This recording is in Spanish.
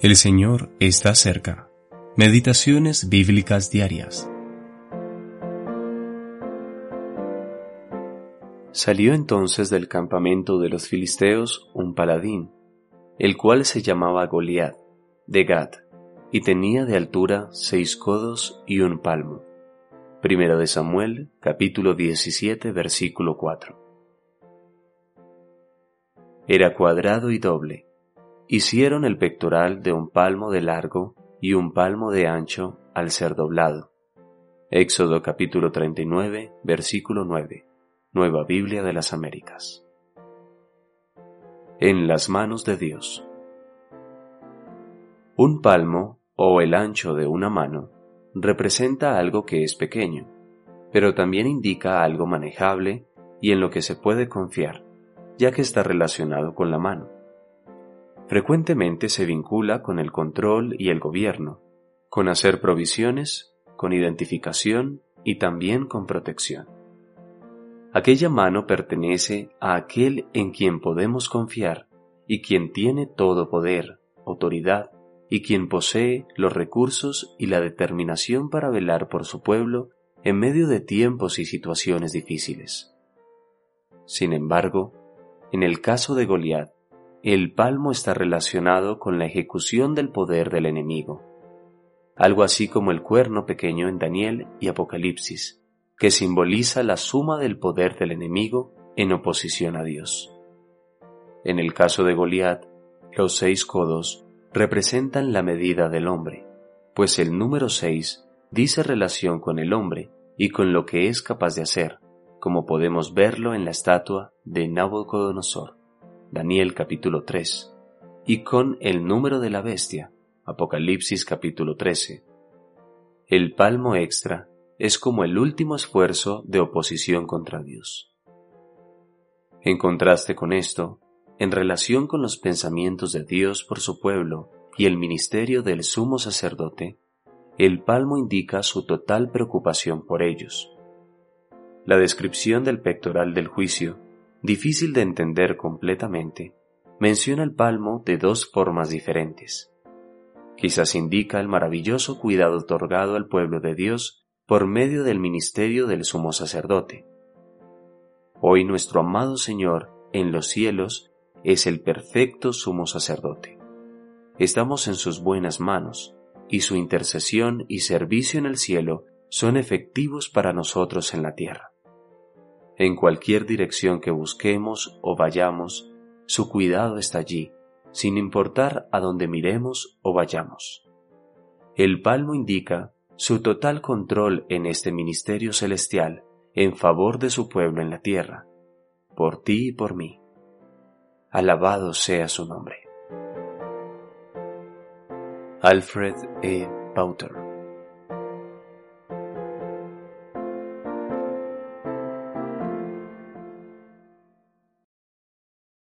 El Señor está cerca. Meditaciones bíblicas diarias. Salió entonces del campamento de los filisteos un paladín, el cual se llamaba Goliat, de Gad, y tenía de altura seis codos y un palmo. Primera de Samuel, capítulo 17, versículo 4. Era cuadrado y doble, Hicieron el pectoral de un palmo de largo y un palmo de ancho al ser doblado. Éxodo capítulo 39, versículo 9. Nueva Biblia de las Américas. En las manos de Dios. Un palmo, o el ancho de una mano, representa algo que es pequeño, pero también indica algo manejable y en lo que se puede confiar, ya que está relacionado con la mano frecuentemente se vincula con el control y el gobierno, con hacer provisiones, con identificación y también con protección. Aquella mano pertenece a aquel en quien podemos confiar y quien tiene todo poder, autoridad y quien posee los recursos y la determinación para velar por su pueblo en medio de tiempos y situaciones difíciles. Sin embargo, en el caso de Goliat, el palmo está relacionado con la ejecución del poder del enemigo, algo así como el cuerno pequeño en Daniel y Apocalipsis, que simboliza la suma del poder del enemigo en oposición a Dios. En el caso de Goliat, los seis codos representan la medida del hombre, pues el número seis dice relación con el hombre y con lo que es capaz de hacer, como podemos verlo en la estatua de Nabucodonosor. Daniel capítulo 3, y con el número de la bestia, Apocalipsis capítulo 13. El palmo extra es como el último esfuerzo de oposición contra Dios. En contraste con esto, en relación con los pensamientos de Dios por su pueblo y el ministerio del sumo sacerdote, el palmo indica su total preocupación por ellos. La descripción del pectoral del juicio difícil de entender completamente, menciona el palmo de dos formas diferentes. Quizás indica el maravilloso cuidado otorgado al pueblo de Dios por medio del ministerio del sumo sacerdote. Hoy nuestro amado Señor en los cielos es el perfecto sumo sacerdote. Estamos en sus buenas manos, y su intercesión y servicio en el cielo son efectivos para nosotros en la tierra. En cualquier dirección que busquemos o vayamos, su cuidado está allí, sin importar a dónde miremos o vayamos. El palmo indica su total control en este ministerio celestial en favor de su pueblo en la tierra, por ti y por mí. Alabado sea su nombre. Alfred E. Pauter